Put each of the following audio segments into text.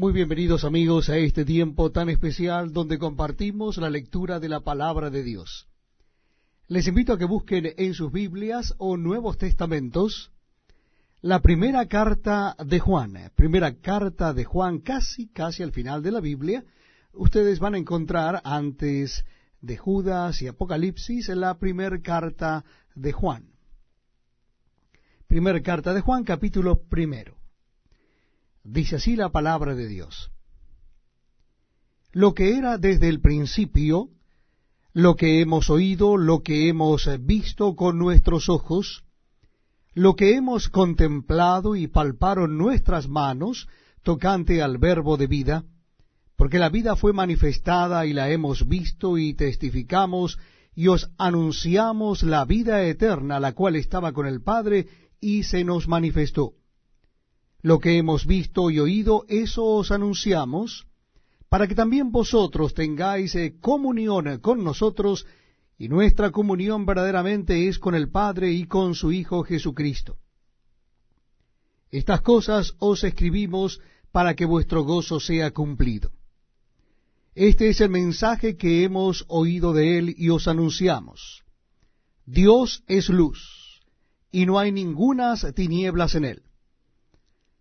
Muy bienvenidos amigos a este tiempo tan especial donde compartimos la lectura de la palabra de Dios. Les invito a que busquen en sus Biblias o Nuevos Testamentos la primera carta de Juan, primera carta de Juan casi, casi al final de la Biblia. Ustedes van a encontrar antes de Judas y Apocalipsis la primera carta de Juan. Primera carta de Juan, capítulo primero. Dice así la palabra de Dios. Lo que era desde el principio, lo que hemos oído, lo que hemos visto con nuestros ojos, lo que hemos contemplado y palparon nuestras manos tocante al verbo de vida, porque la vida fue manifestada y la hemos visto y testificamos y os anunciamos la vida eterna, la cual estaba con el Padre y se nos manifestó. Lo que hemos visto y oído, eso os anunciamos, para que también vosotros tengáis eh, comunión con nosotros, y nuestra comunión verdaderamente es con el Padre y con su Hijo Jesucristo. Estas cosas os escribimos para que vuestro gozo sea cumplido. Este es el mensaje que hemos oído de él y os anunciamos. Dios es luz, y no hay ningunas tinieblas en él.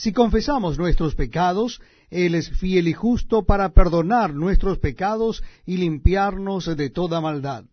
Si confesamos nuestros pecados, Él es fiel y justo para perdonar nuestros pecados y limpiarnos de toda maldad.